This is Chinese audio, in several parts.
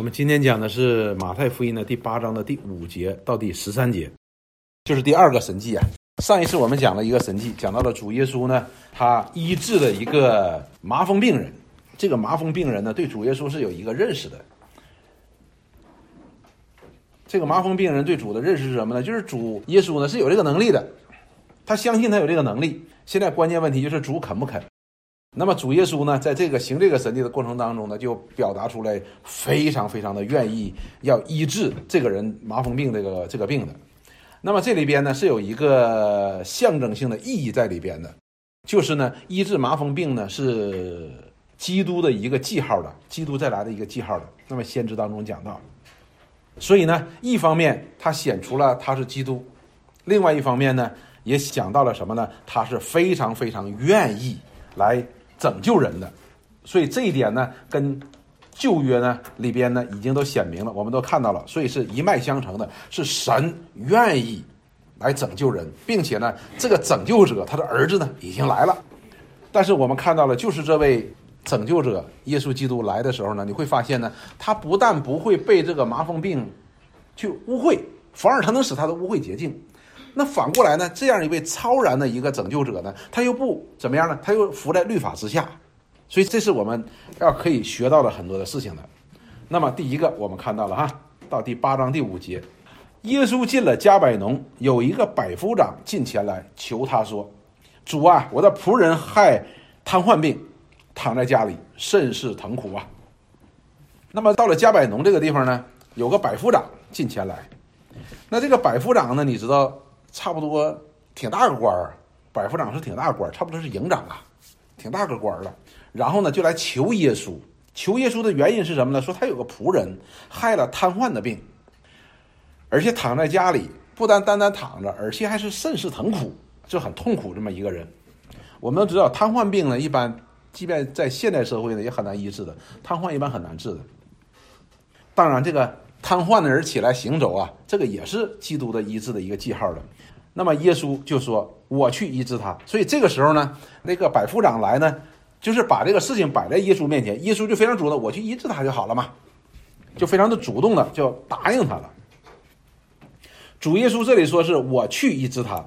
我们今天讲的是马太福音的第八章的第五节到第十三节，就是第二个神迹啊。上一次我们讲了一个神迹，讲到了主耶稣呢，他医治了一个麻风病人。这个麻风病人呢，对主耶稣是有一个认识的。这个麻风病人对主的认识是什么呢？就是主耶稣呢是有这个能力的，他相信他有这个能力。现在关键问题就是主肯不肯。那么主耶稣呢，在这个行这个神迹的过程当中呢，就表达出来非常非常的愿意要医治这个人麻风病这个这个病的。那么这里边呢是有一个象征性的意义在里边的，就是呢医治麻风病呢是基督的一个记号的，基督再来的一个记号的。那么先知当中讲到，所以呢一方面他显出了他是基督，另外一方面呢也讲到了什么呢？他是非常非常愿意来。拯救人的，所以这一点呢，跟旧约呢里边呢已经都显明了，我们都看到了，所以是一脉相承的，是神愿意来拯救人，并且呢，这个拯救者他的儿子呢已经来了。但是我们看到了，就是这位拯救者耶稣基督来的时候呢，你会发现呢，他不但不会被这个麻风病去污秽，反而他能使他的污秽洁净。那反过来呢？这样一位超然的一个拯救者呢，他又不怎么样呢？他又服在律法之下，所以这是我们要可以学到的很多的事情的。那么第一个，我们看到了哈，到第八章第五节，耶稣进了加百农，有一个百夫长进前来求他说：“主啊，我的仆人害瘫痪病，躺在家里，甚是疼苦啊。”那么到了加百农这个地方呢，有个百夫长进前来，那这个百夫长呢，你知道？差不多挺大个官儿，百夫长是挺大个官儿，差不多是营长啊，挺大个官儿了。然后呢，就来求耶稣，求耶稣的原因是什么呢？说他有个仆人害了瘫痪的病，而且躺在家里，不单单单躺着，而且还是甚是疼苦，就很痛苦这么一个人。我们都知道，瘫痪病呢，一般即便在现代社会呢，也很难医治的。瘫痪一般很难治的。当然，这个瘫痪的人起来行走啊，这个也是基督的医治的一个记号的。那么耶稣就说：“我去医治他。”所以这个时候呢，那个百夫长来呢，就是把这个事情摆在耶稣面前，耶稣就非常主动：“我去医治他就好了嘛。”就非常的主动的就答应他了。主耶稣这里说是我去医治他，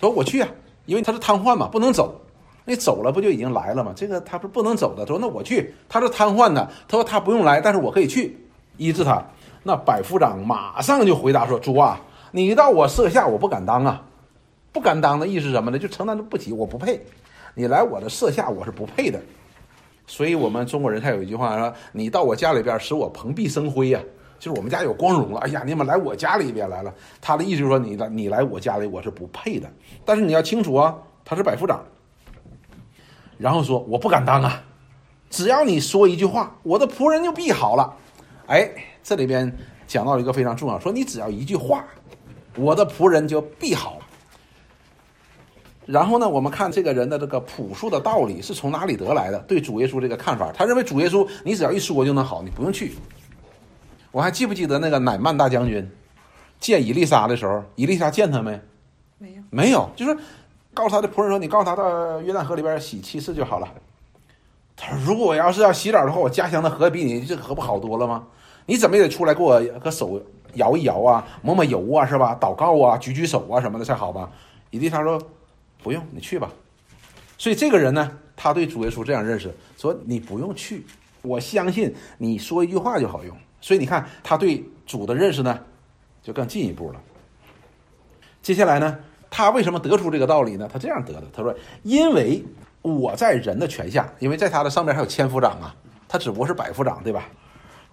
说我去啊，因为他是瘫痪嘛，不能走。你走了不就已经来了吗？这个他不是不能走的。说那我去，他是瘫痪的。他说他不用来，但是我可以去医治他。那百夫长马上就回答说：“主啊。”你到我舍下，我不敢当啊，不敢当的意思是什么呢？就承担不起，我不配。你来我的舍下，我是不配的。所以，我们中国人他有一句话说：“你到我家里边，使我蓬荜生辉呀。”就是我们家有光荣了。哎呀，你们来我家里边来了。他的意思就是说，你来，你来我家里，我是不配的。但是你要清楚啊，他是百夫长。然后说：“我不敢当啊，只要你说一句话，我的仆人就必好了。”哎，这里边讲到一个非常重要，说你只要一句话。我的仆人就必好。然后呢，我们看这个人的这个朴素的道理是从哪里得来的？对主耶稣这个看法，他认为主耶稣你只要一说就能好，你不用去。我还记不记得那个乃曼大将军见伊丽莎的时候，伊丽莎见他没？没有，没有，就是告诉他的仆人说：“你告诉他到约旦河里边洗七次就好了。”他说：“如果我要是要洗澡的话，我家乡的河比你这河不好多了吗？你怎么也得出来给我个手。”摇一摇啊，抹抹油啊，是吧？祷告啊，举举手啊，什么的才好吧？以利沙说：“不用，你去吧。”所以这个人呢，他对主耶稣这样认识，说：“你不用去，我相信你说一句话就好用。”所以你看，他对主的认识呢，就更进一步了。接下来呢，他为什么得出这个道理呢？他这样得的，他说：“因为我在人的权下，因为在他的上边还有千夫长啊，他只不过是百夫长，对吧？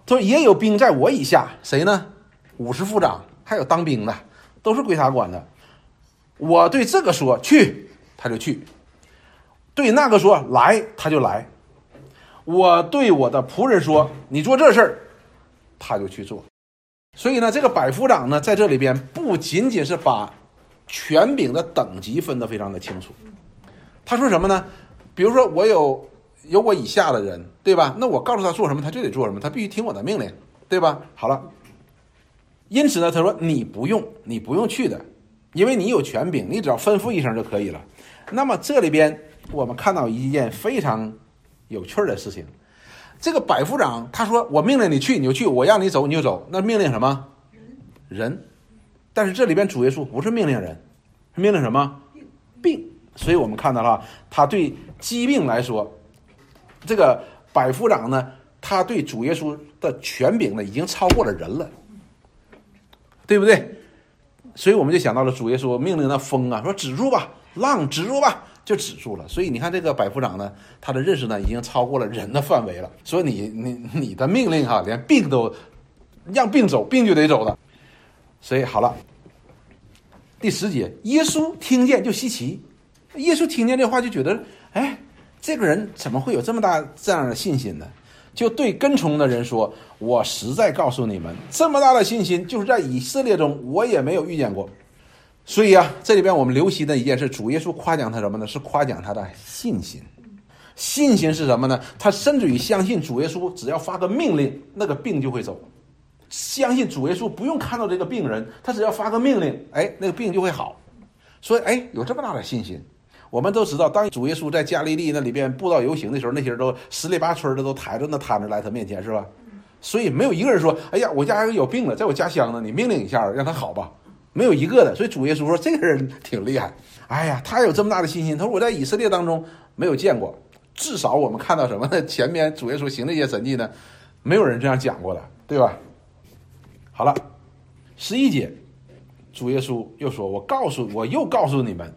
他说也有兵在我以下，谁呢？”五十副长，还有当兵的，都是归他管的。我对这个说去，他就去；对那个说来，他就来。我对我的仆人说你做这事儿，他就去做。所以呢，这个百夫长呢，在这里边不仅仅是把权柄的等级分得非常的清楚。他说什么呢？比如说我有有我以下的人，对吧？那我告诉他做什么，他就得做什么，他必须听我的命令，对吧？好了。因此呢，他说你不用，你不用去的，因为你有权柄，你只要吩咐一声就可以了。那么这里边我们看到一件非常有趣的事情，这个百夫长他说：“我命令你去，你就去；我让你走，你就走。”那命令什么？人。但是这里边主耶稣不是命令人，命令什么？病。所以我们看到了，他对疾病来说，这个百夫长呢，他对主耶稣的权柄呢，已经超过了人了，对不对？所以我们就想到了主耶稣命令那风啊，说止住吧，浪止住吧，就止住了。所以你看这个百夫长呢，他的认识呢，已经超过了人的范围了。所以你你你的命令哈，连病都让病走，病就得走的。所以好了，第十节，耶稣听见就稀奇。耶稣听见这话就觉得，哎，这个人怎么会有这么大这样的信心呢？就对跟从的人说：“我实在告诉你们，这么大的信心，就是在以色列中我也没有遇见过。”所以啊，这里边我们留心的一件事，主耶稣夸奖他什么呢？是夸奖他的信心。信心是什么呢？他甚至于相信主耶稣只要发个命令，那个病就会走。相信主耶稣不用看到这个病人，他只要发个命令，哎，那个病就会好。所以，哎，有这么大的信心。我们都知道，当主耶稣在加利利那里边布道游行的时候，那些人都十里八村的都抬着那摊子来他面前，是吧？所以没有一个人说：“哎呀，我家有病了，在我家乡呢，你命令一下让他好吧。”没有一个的。所以主耶稣说：“这个人挺厉害。”哎呀，他有这么大的信心。他说：“我在以色列当中没有见过，至少我们看到什么呢？前面主耶稣行那些神迹呢，没有人这样讲过的，对吧？”好了，十一节，主耶稣又说：“我告诉我又告诉你们。”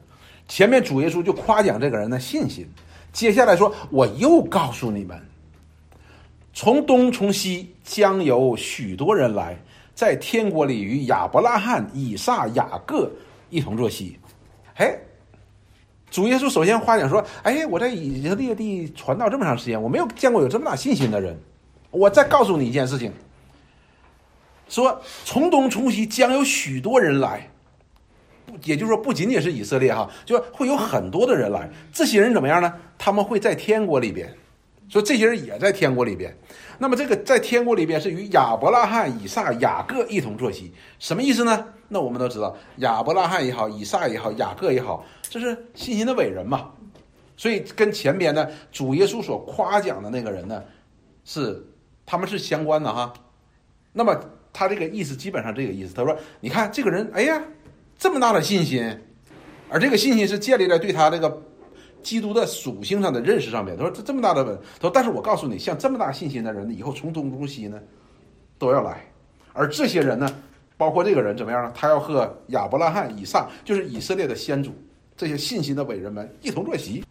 前面主耶稣就夸奖这个人的信心，接下来说：“我又告诉你们，从东从西将有许多人来，在天国里与亚伯拉罕、以撒、雅各一同坐席。”哎，主耶稣首先夸奖说：“哎，我在以色列地传道这么长时间，我没有见过有这么大信心的人。我再告诉你一件事情，说从东从西将有许多人来。”也就是说，不仅仅是以色列哈，就会有很多的人来。这些人怎么样呢？他们会在天国里边，说这些人也在天国里边。那么这个在天国里边是与亚伯拉罕、以撒、雅各一同坐席，什么意思呢？那我们都知道，亚伯拉罕也好，以撒也好，雅各也好，这是信心的伟人嘛。所以跟前边呢，主耶稣所夸奖的那个人呢，是他们是相关的哈。那么他这个意思基本上这个意思，他说：“你看这个人，哎呀。”这么大的信心，而这个信心是建立在对他这个基督的属性上的认识上面。他说：“这这么大的本，他说，但是我告诉你，像这么大信心的人，以后从东从西呢，都要来。而这些人呢，包括这个人怎么样呢？他要和亚伯拉罕、以上，就是以色列的先祖这些信心的伟人们一同坐席。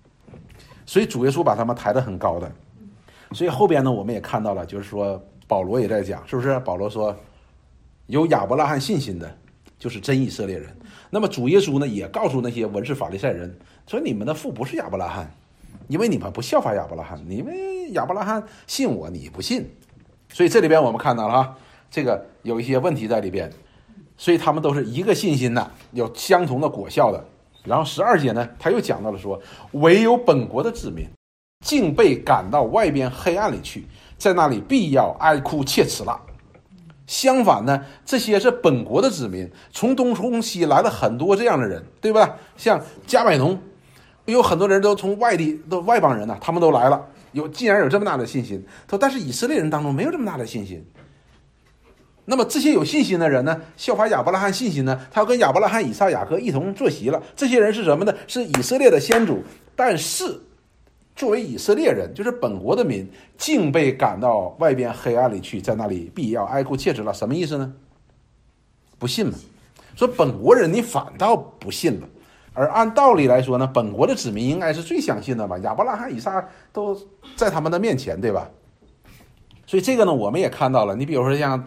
所以主耶稣把他们抬得很高的。所以后边呢，我们也看到了，就是说保罗也在讲，是不是？保罗说，有亚伯拉罕信心的，就是真以色列人。那么主耶稣呢，也告诉那些文士法利赛人说：“你们的父不是亚伯拉罕，因为你们不效法亚伯拉罕。你们亚伯拉罕信我，你不信。所以这里边我们看到了哈，这个有一些问题在里边。所以他们都是一个信心的，有相同的果效的。然后十二节呢，他又讲到了说，唯有本国的子民，竟被赶到外边黑暗里去，在那里必要哀哭切齿了。”相反呢，这些是本国的子民，从东从西来了很多这样的人，对吧？像加百农，有很多人都从外地，都外邦人呢，他们都来了。有既然有这么大的信心，说但是以色列人当中没有这么大的信心。那么这些有信心的人呢，效法亚伯拉罕信心呢，他要跟亚伯拉罕、以撒、雅各一同坐席了。这些人是什么呢？是以色列的先祖，但是。作为以色列人，就是本国的民，竟被赶到外边黑暗里去，在那里必要哀哭切齿了。什么意思呢？不信嘛？说本国人你反倒不信了，而按道理来说呢，本国的子民应该是最相信的吧。亚伯拉罕、以撒都在他们的面前，对吧？所以这个呢，我们也看到了。你比如说像，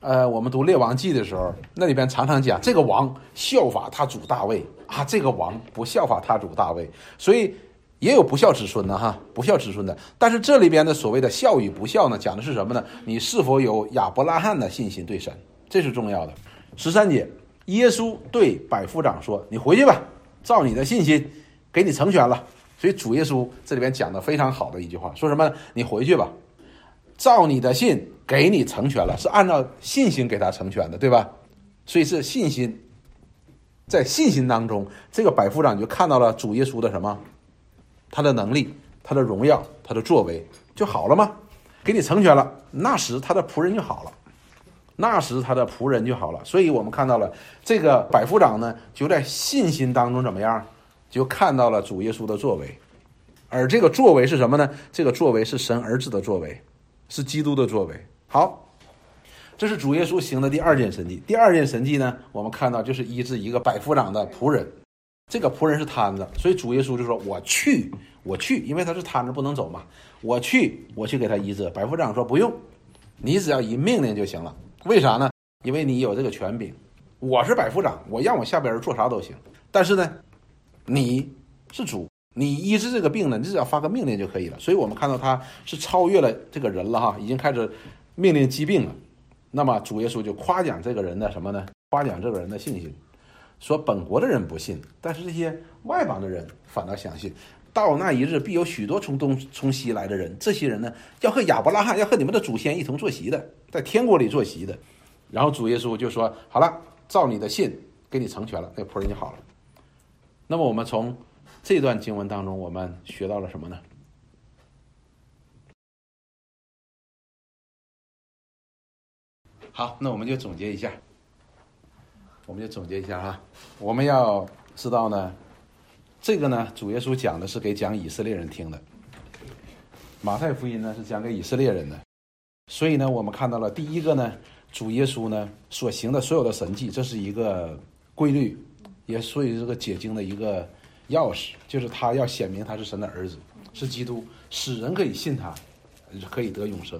呃，我们读列王记的时候，那里边常常讲这个王效法他主大卫啊，这个王不效法他主大卫，所以。也有不孝子孙的哈，不孝子孙的。但是这里边的所谓的孝与不孝呢，讲的是什么呢？你是否有亚伯拉罕的信心对神，这是重要的。十三节，耶稣对百夫长说：“你回去吧，照你的信心，给你成全了。”所以主耶稣这里边讲的非常好的一句话，说什么？你回去吧，照你的信给你成全了，是按照信心给他成全的，对吧？所以是信心，在信心当中，这个百夫长就看到了主耶稣的什么？他的能力，他的荣耀，他的作为，就好了吗？给你成全了，那时他的仆人就好了，那时他的仆人就好了。所以我们看到了这个百夫长呢，就在信心当中怎么样，就看到了主耶稣的作为，而这个作为是什么呢？这个作为是神儿子的作为，是基督的作为。好，这是主耶稣行的第二件神迹。第二件神迹呢，我们看到就是医治一个百夫长的仆人。这个仆人是瘫子，所以主耶稣就说：“我去，我去，因为他是瘫着不能走嘛。我去，我去给他医治。”百夫长说：“不用，你只要一命令就行了。为啥呢？因为你有这个权柄。我是百夫长，我让我下边人做啥都行。但是呢，你是主，你医治这个病呢，你只要发个命令就可以了。所以我们看到他是超越了这个人了哈，已经开始命令疾病了。那么主耶稣就夸奖这个人的什么呢？夸奖这个人的信心。”说本国的人不信，但是这些外邦的人反倒相信。到那一日，必有许多从东从西来的人，这些人呢，要和亚伯拉罕，要和你们的祖先一同坐席的，在天国里坐席的。然后主耶稣就说：“好了，照你的信，给你成全了，那仆人就好了。”那么我们从这段经文当中，我们学到了什么呢？好，那我们就总结一下。我们就总结一下哈，我们要知道呢，这个呢，主耶稣讲的是给讲以色列人听的，马太福音呢是讲给以色列人的，所以呢，我们看到了第一个呢，主耶稣呢所行的所有的神迹，这是一个规律，也所以这个解经的一个钥匙，就是他要显明他是神的儿子，是基督，使人可以信他，可以得永生。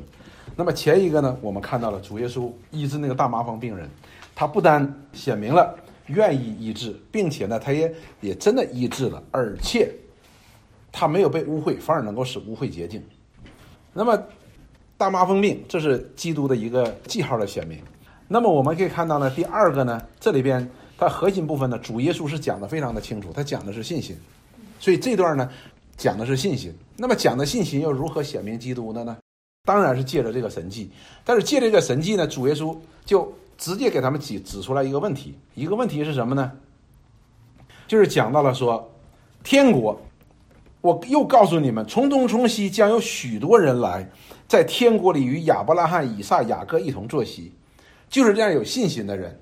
那么前一个呢，我们看到了主耶稣医治那个大麻风病人。他不单显明了愿意医治，并且呢，他也也真的医治了，而且他没有被污秽，反而能够使污秽洁净。那么大麻风病，这是基督的一个记号的显明。那么我们可以看到呢，第二个呢，这里边它核心部分呢，主耶稣是讲的非常的清楚，他讲的是信心。所以这段呢，讲的是信心。那么讲的信心又如何显明基督的呢？当然是借着这个神迹。但是借这个神迹呢，主耶稣就。直接给他们指指出来一个问题，一个问题是什么呢？就是讲到了说，天国，我又告诉你们，从东从西将有许多人来，在天国里与亚伯拉罕、以撒、雅各一同坐席，就是这样有信心的人。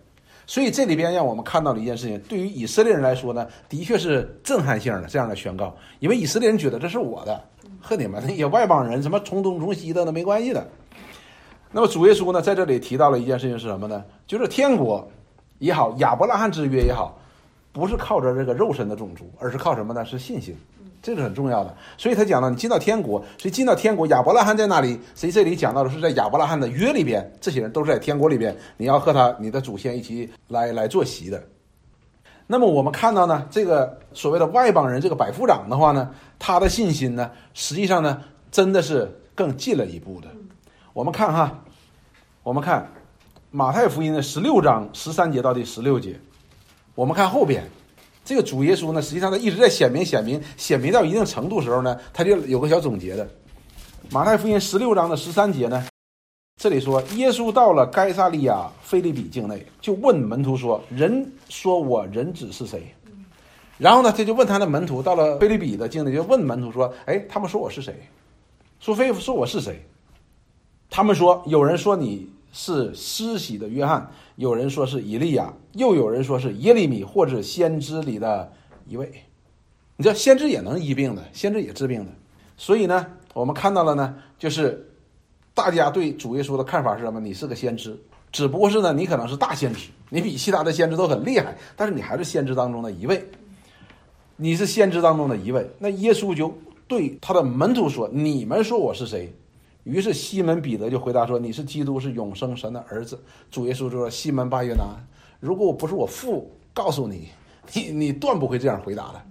所以这里边让我们看到了一件事情，对于以色列人来说呢，的确是震撼性的这样的宣告，因为以色列人觉得这是我的，和你们那些外邦人什么从东从西的那没关系的。那么主耶稣呢，在这里提到了一件事情是什么呢？就是天国也好，亚伯拉罕之约也好，不是靠着这个肉身的种族，而是靠什么呢？是信心，这是很重要的。所以他讲了，你进到天国，谁进到天国，亚伯拉罕在那里？谁这里讲到的是在亚伯拉罕的约里边，这些人都是在天国里边，你要和他你的祖先一起来来坐席的。那么我们看到呢，这个所谓的外邦人，这个百夫长的话呢，他的信心呢，实际上呢，真的是更进了一步的。我们看哈，我们看马太福音的十六章十三节到第十六节，我们看后边，这个主耶稣呢，实际上他一直在显明、显明、显明到一定程度时候呢，他就有个小总结的。马太福音十六章的十三节呢，这里说耶稣到了该萨利亚菲利比境内，就问门徒说：“人说我人子是谁？”然后呢，他就问他的门徒，到了菲利比的境内，就问门徒说：“哎，他们说我是谁？说菲说我是谁？”他们说，有人说你是施洗的约翰，有人说是以利亚，又有人说是耶利米或者先知里的一位。你知道，先知也能医病的，先知也治病的。所以呢，我们看到了呢，就是大家对主耶稣的看法是什么？你是个先知，只不过是呢，你可能是大先知，你比其他的先知都很厉害，但是你还是先知当中的一位。你是先知当中的一位。那耶稣就对他的门徒说：“你们说我是谁？”于是西门彼得就回答说：“你是基督，是永生神的儿子。”主耶稣就说：“西门巴约拿，如果我不是我父告诉你，你你断不会这样回答的。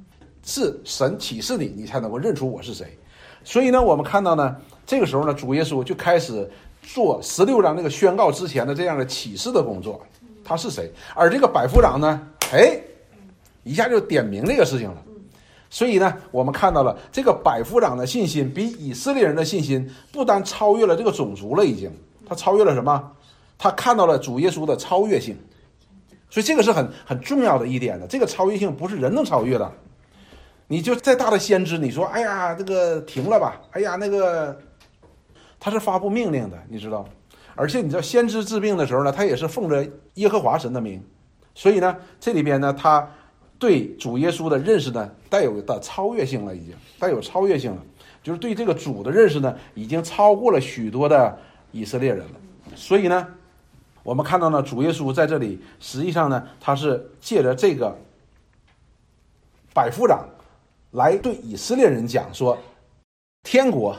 是神启示你，你才能够认出我是谁。所以呢，我们看到呢，这个时候呢，主耶稣就开始做十六章那个宣告之前的这样的启示的工作。他是谁？而这个百夫长呢，哎，一下就点明这个事情了。”所以呢，我们看到了这个百夫长的信心比以色列人的信心不单超越了这个种族了，已经他超越了什么？他看到了主耶稣的超越性，所以这个是很很重要的一点的。这个超越性不是人能超越的。你就再大的先知，你说哎呀，这个停了吧？哎呀，那个他是发布命令的，你知道。而且你知道，先知治病的时候呢，他也是奉着耶和华神的名，所以呢，这里边呢，他对主耶稣的认识呢，带有的超越性了，已经带有超越性了，就是对这个主的认识呢，已经超过了许多的以色列人了。所以呢，我们看到呢，主耶稣在这里实际上呢，他是借着这个百夫长来对以色列人讲说，天国。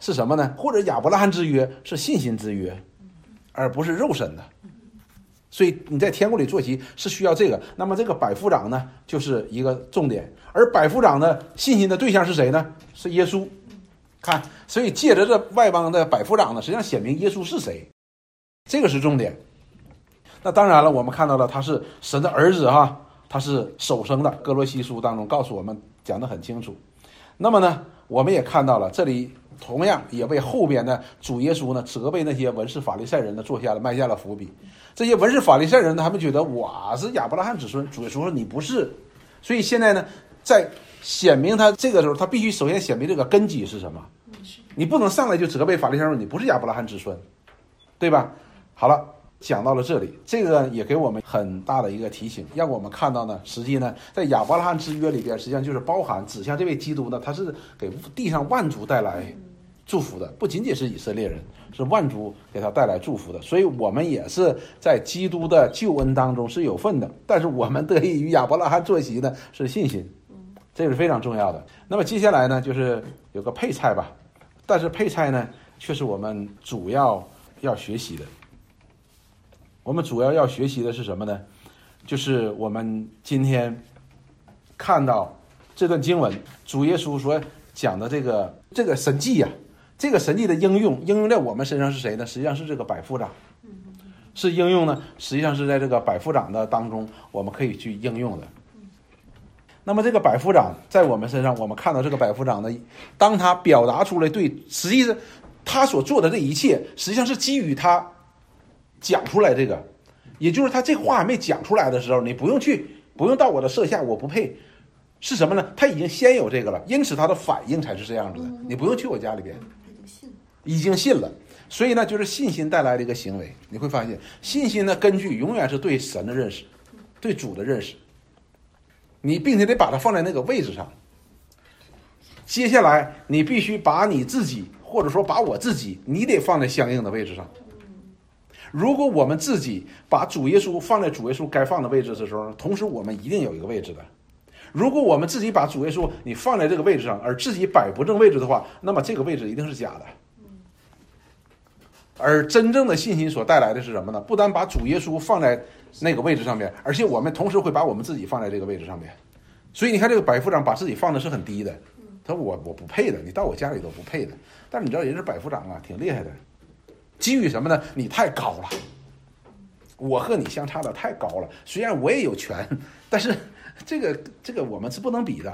是什么呢？或者亚伯拉罕之约是信心之约，而不是肉身的。所以你在天国里坐席是需要这个。那么这个百夫长呢，就是一个重点。而百夫长的信心的对象是谁呢？是耶稣。看，所以借着这外邦的百夫长呢，实际上显明耶稣是谁，这个是重点。那当然了，我们看到了他是神的儿子哈，他是首生的。哥罗西书当中告诉我们讲得很清楚。那么呢，我们也看到了这里。同样也为后边的主耶稣呢责备那些文士法利赛人呢做下了埋下了伏笔。这些文士法利赛人呢，他们觉得我是亚伯拉罕子孙，主耶稣说你不是。所以现在呢，在显明他这个时候，他必须首先显明这个根基是什么。你不能上来就责备法利赛人，你不是亚伯拉罕子孙，对吧？好了。讲到了这里，这个也给我们很大的一个提醒，让我们看到呢，实际呢，在亚伯拉罕之约里边，实际上就是包含指向这位基督呢，他是给地上万族带来祝福的，不仅仅是以色列人，是万族给他带来祝福的。所以，我们也是在基督的救恩当中是有份的。但是，我们得益于亚伯拉罕坐席呢，是信心，这是非常重要的。那么，接下来呢，就是有个配菜吧，但是配菜呢，却是我们主要要学习的。我们主要要学习的是什么呢？就是我们今天看到这段经文，主耶稣所讲的这个这个神迹呀，这个神迹的应用应用在我们身上是谁呢？实际上是这个百夫长，是应用呢，实际上是在这个百夫长的当中，我们可以去应用的。那么这个百夫长在我们身上，我们看到这个百夫长的，当他表达出来对，实际上他所做的这一切，实际上是基于他。讲出来这个，也就是他这话还没讲出来的时候，你不用去，不用到我的设下，我不配，是什么呢？他已经先有这个了，因此他的反应才是这样子的。你不用去我家里边，已经信了。所以呢，就是信心带来的一个行为。你会发现，信心的根据永远是对神的认识，对主的认识。你并且得把它放在那个位置上。接下来，你必须把你自己，或者说把我自己，你得放在相应的位置上。如果我们自己把主耶稣放在主耶稣该放的位置的时候，同时我们一定有一个位置的。如果我们自己把主耶稣你放在这个位置上，而自己摆不正位置的话，那么这个位置一定是假的。而真正的信心所带来的是什么呢？不单把主耶稣放在那个位置上面，而且我们同时会把我们自己放在这个位置上面。所以你看，这个百夫长把自己放的是很低的，他说我我不配的，你到我家里都不配的。但是你知道，人是百夫长啊，挺厉害的。基于什么呢？你太高了，我和你相差的太高了。虽然我也有权，但是这个这个我们是不能比的。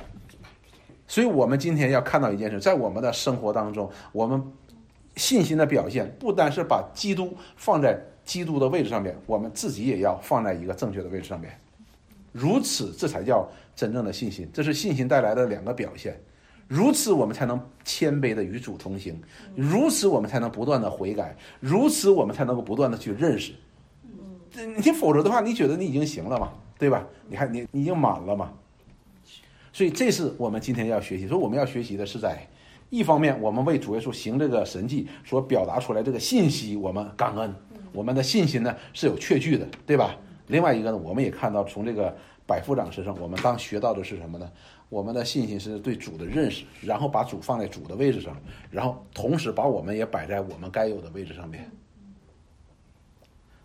所以，我们今天要看到一件事，在我们的生活当中，我们信心的表现不单是把基督放在基督的位置上面，我们自己也要放在一个正确的位置上面。如此，这才叫真正的信心。这是信心带来的两个表现。如此，我们才能谦卑的与主同行；如此，我们才能不断的悔改；如此，我们才能够不断的去认识。这你否则的话，你觉得你已经行了嘛？对吧？你还你你已经满了嘛？所以，这是我们今天要学习。说我们要学习的是在一方面，我们为主耶稣行这个神迹所表达出来这个信息，我们感恩，我们的信心呢是有确据的，对吧？另外一个呢，我们也看到从这个百夫长身上，我们当学到的是什么呢？我们的信心是对主的认识，然后把主放在主的位置上，然后同时把我们也摆在我们该有的位置上面。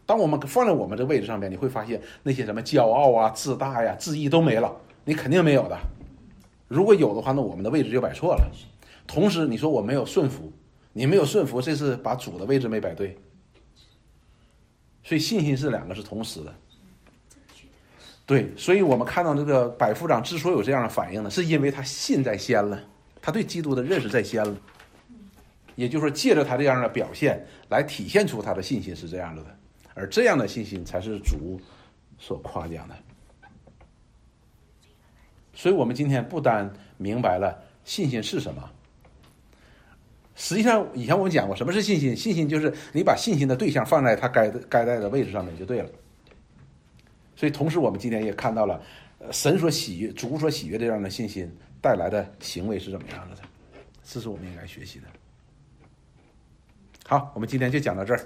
当我们放在我们这位置上面，你会发现那些什么骄傲啊、自大呀、自义都没了，你肯定没有的。如果有的话，那我们的位置就摆错了。同时，你说我没有顺服，你没有顺服，这是把主的位置没摆对。所以，信心是两个是同时的。对，所以我们看到这个百夫长之所以有这样的反应呢，是因为他信在先了，他对基督的认识在先了，也就是说，借着他这样的表现来体现出他的信心是这样子的，而这样的信心才是主所夸奖的。所以，我们今天不单明白了信心是什么，实际上，以前我们讲过，什么是信心？信心就是你把信心的对象放在他该该在的位置上面就对了。所以，同时我们今天也看到了，神所喜悦、主所喜悦的这样的信心带来的行为是怎么样的？这是我们应该学习的。好，我们今天就讲到这儿。